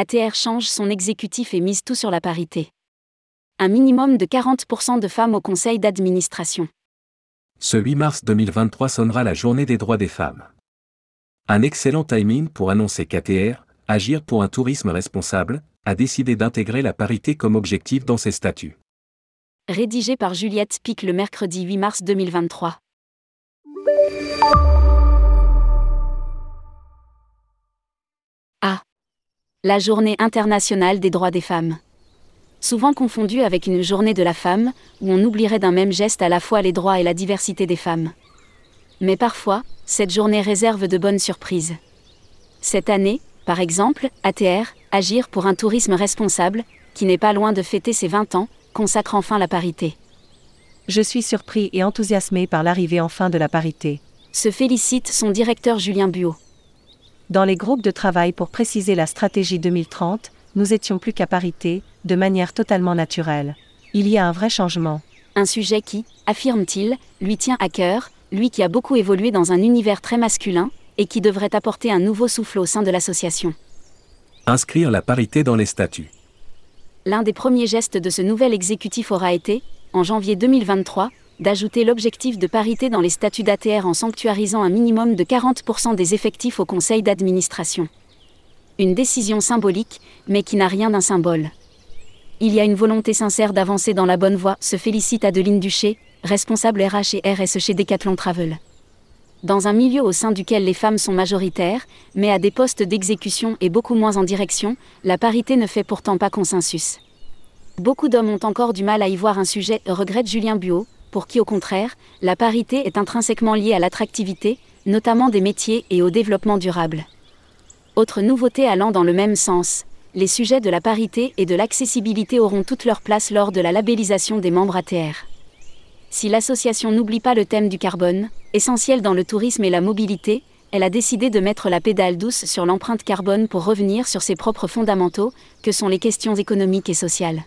ATR change son exécutif et mise tout sur la parité. Un minimum de 40% de femmes au conseil d'administration. Ce 8 mars 2023 sonnera la journée des droits des femmes. Un excellent timing pour annoncer qu'ATR, Agir pour un tourisme responsable, a décidé d'intégrer la parité comme objectif dans ses statuts. Rédigé par Juliette Pic le mercredi 8 mars 2023. La Journée internationale des droits des femmes. Souvent confondue avec une journée de la femme, où on oublierait d'un même geste à la fois les droits et la diversité des femmes. Mais parfois, cette journée réserve de bonnes surprises. Cette année, par exemple, ATR, Agir pour un tourisme responsable, qui n'est pas loin de fêter ses 20 ans, consacre enfin la parité. Je suis surpris et enthousiasmé par l'arrivée enfin de la parité. Se félicite son directeur Julien Buot. Dans les groupes de travail pour préciser la stratégie 2030, nous étions plus qu'à parité, de manière totalement naturelle. Il y a un vrai changement. Un sujet qui, affirme-t-il, lui tient à cœur, lui qui a beaucoup évolué dans un univers très masculin, et qui devrait apporter un nouveau souffle au sein de l'association. Inscrire la parité dans les statuts. L'un des premiers gestes de ce nouvel exécutif aura été, en janvier 2023, d'ajouter l'objectif de parité dans les statuts d'ATR en sanctuarisant un minimum de 40% des effectifs au conseil d'administration. Une décision symbolique, mais qui n'a rien d'un symbole. Il y a une volonté sincère d'avancer dans la bonne voie, se félicite Adeline Duché, responsable RH et RSE chez Decathlon Travel. Dans un milieu au sein duquel les femmes sont majoritaires, mais à des postes d'exécution et beaucoup moins en direction, la parité ne fait pourtant pas consensus. Beaucoup d'hommes ont encore du mal à y voir un sujet, regrette Julien Buot, pour qui au contraire, la parité est intrinsèquement liée à l'attractivité, notamment des métiers et au développement durable. Autre nouveauté allant dans le même sens, les sujets de la parité et de l'accessibilité auront toute leur place lors de la labellisation des membres ATR. Si l'association n'oublie pas le thème du carbone, essentiel dans le tourisme et la mobilité, elle a décidé de mettre la pédale douce sur l'empreinte carbone pour revenir sur ses propres fondamentaux, que sont les questions économiques et sociales.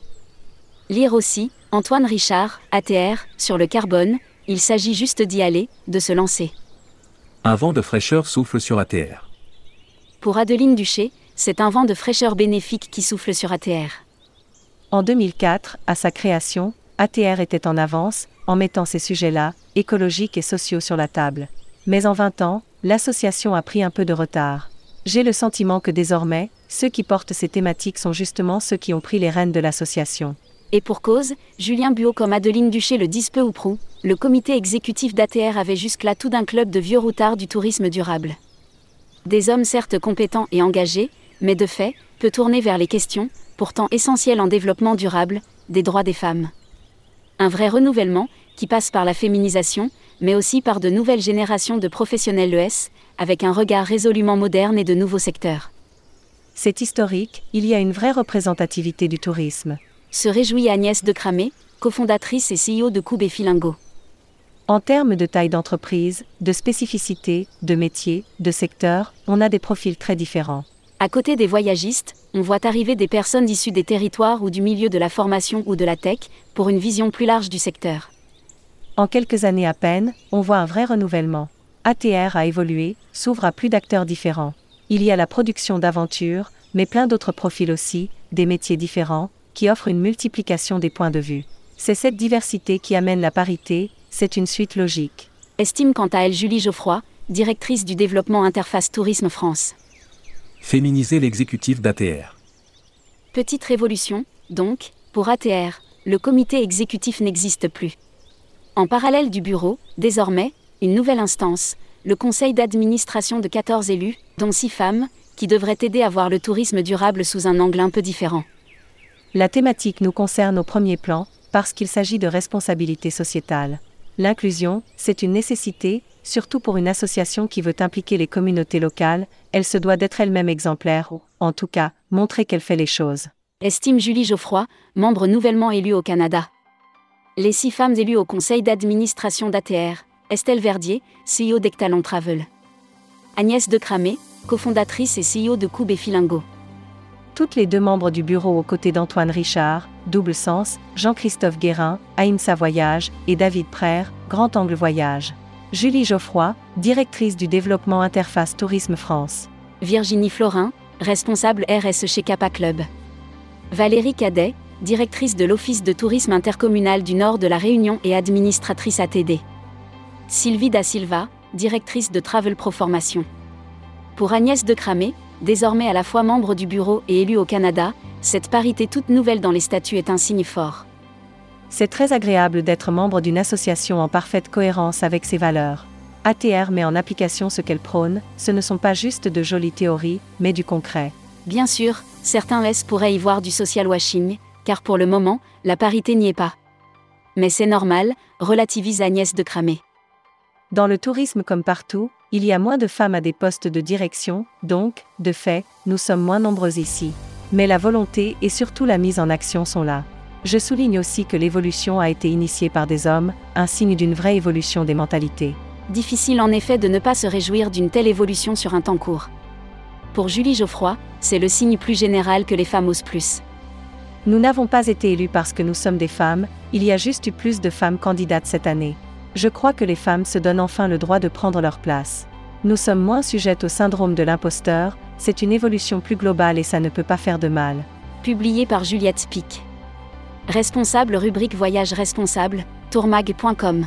Lire aussi, Antoine Richard, ATR, sur le carbone, il s'agit juste d'y aller, de se lancer. Un vent de fraîcheur souffle sur ATR. Pour Adeline Duché, c'est un vent de fraîcheur bénéfique qui souffle sur ATR. En 2004, à sa création, ATR était en avance, en mettant ces sujets-là, écologiques et sociaux, sur la table. Mais en 20 ans, l'association a pris un peu de retard. J'ai le sentiment que désormais, ceux qui portent ces thématiques sont justement ceux qui ont pris les rênes de l'association. Et pour cause, Julien Buot comme Adeline Duché le disent peu ou prou, le comité exécutif d'ATR avait jusque-là tout d'un club de vieux routards du tourisme durable. Des hommes certes compétents et engagés, mais de fait, peu tournés vers les questions, pourtant essentielles en développement durable, des droits des femmes un vrai renouvellement, qui passe par la féminisation, mais aussi par de nouvelles générations de professionnels ES, avec un regard résolument moderne et de nouveaux secteurs. C'est historique, il y a une vraie représentativité du tourisme. Se réjouit Agnès de Cramé, cofondatrice et CEO de Coub et Filingo. En termes de taille d'entreprise, de spécificité, de métier, de secteur, on a des profils très différents. À côté des voyagistes, on voit arriver des personnes issues des territoires ou du milieu de la formation ou de la tech, pour une vision plus large du secteur. En quelques années à peine, on voit un vrai renouvellement. ATR a évolué, s'ouvre à plus d'acteurs différents. Il y a la production d'aventures, mais plein d'autres profils aussi, des métiers différents, qui offrent une multiplication des points de vue. C'est cette diversité qui amène la parité, c'est une suite logique. Estime quant à elle Julie Geoffroy, directrice du développement Interface Tourisme France. Féminiser l'exécutif d'ATR. Petite révolution, donc, pour ATR, le comité exécutif n'existe plus. En parallèle du bureau, désormais, une nouvelle instance, le conseil d'administration de 14 élus, dont 6 femmes, qui devrait aider à voir le tourisme durable sous un angle un peu différent. La thématique nous concerne au premier plan, parce qu'il s'agit de responsabilité sociétale. L'inclusion, c'est une nécessité, surtout pour une association qui veut impliquer les communautés locales, elle se doit d'être elle-même exemplaire ou, en tout cas, montrer qu'elle fait les choses. Estime Julie Geoffroy, membre nouvellement élue au Canada. Les six femmes élues au conseil d'administration d'ATR, Estelle Verdier, CEO d'Ectalon Travel. Agnès Decramé, cofondatrice et CEO de Coub et Filingo. Toutes les deux membres du bureau aux côtés d'Antoine Richard, Double Sens, Jean-Christophe Guérin, Aïmsa Voyage, et David Prère, Grand Angle Voyage. Julie Geoffroy, directrice du développement Interface Tourisme France. Virginie Florin, responsable RSE chez Kappa Club. Valérie Cadet, directrice de l'Office de tourisme intercommunal du Nord de la Réunion et administratrice ATD. Sylvie Da Silva, directrice de Travel Pro Formation. Pour Agnès de Cramé, désormais à la fois membre du bureau et élue au Canada, cette parité toute nouvelle dans les statuts est un signe fort. C'est très agréable d'être membre d'une association en parfaite cohérence avec ses valeurs. ATR met en application ce qu'elle prône, ce ne sont pas juste de jolies théories, mais du concret. Bien sûr, certains S pourraient y voir du social washing, car pour le moment, la parité n'y est pas. Mais c'est normal, relativise Agnès de Cramé. Dans le tourisme comme partout, il y a moins de femmes à des postes de direction, donc, de fait, nous sommes moins nombreux ici. Mais la volonté et surtout la mise en action sont là. Je souligne aussi que l'évolution a été initiée par des hommes, un signe d'une vraie évolution des mentalités. Difficile en effet de ne pas se réjouir d'une telle évolution sur un temps court. Pour Julie Geoffroy, c'est le signe plus général que les femmes osent plus. Nous n'avons pas été élus parce que nous sommes des femmes, il y a juste eu plus de femmes candidates cette année. Je crois que les femmes se donnent enfin le droit de prendre leur place. Nous sommes moins sujettes au syndrome de l'imposteur, c'est une évolution plus globale et ça ne peut pas faire de mal. Publié par Juliette Pic. Responsable rubrique Voyage responsable, tourmag.com.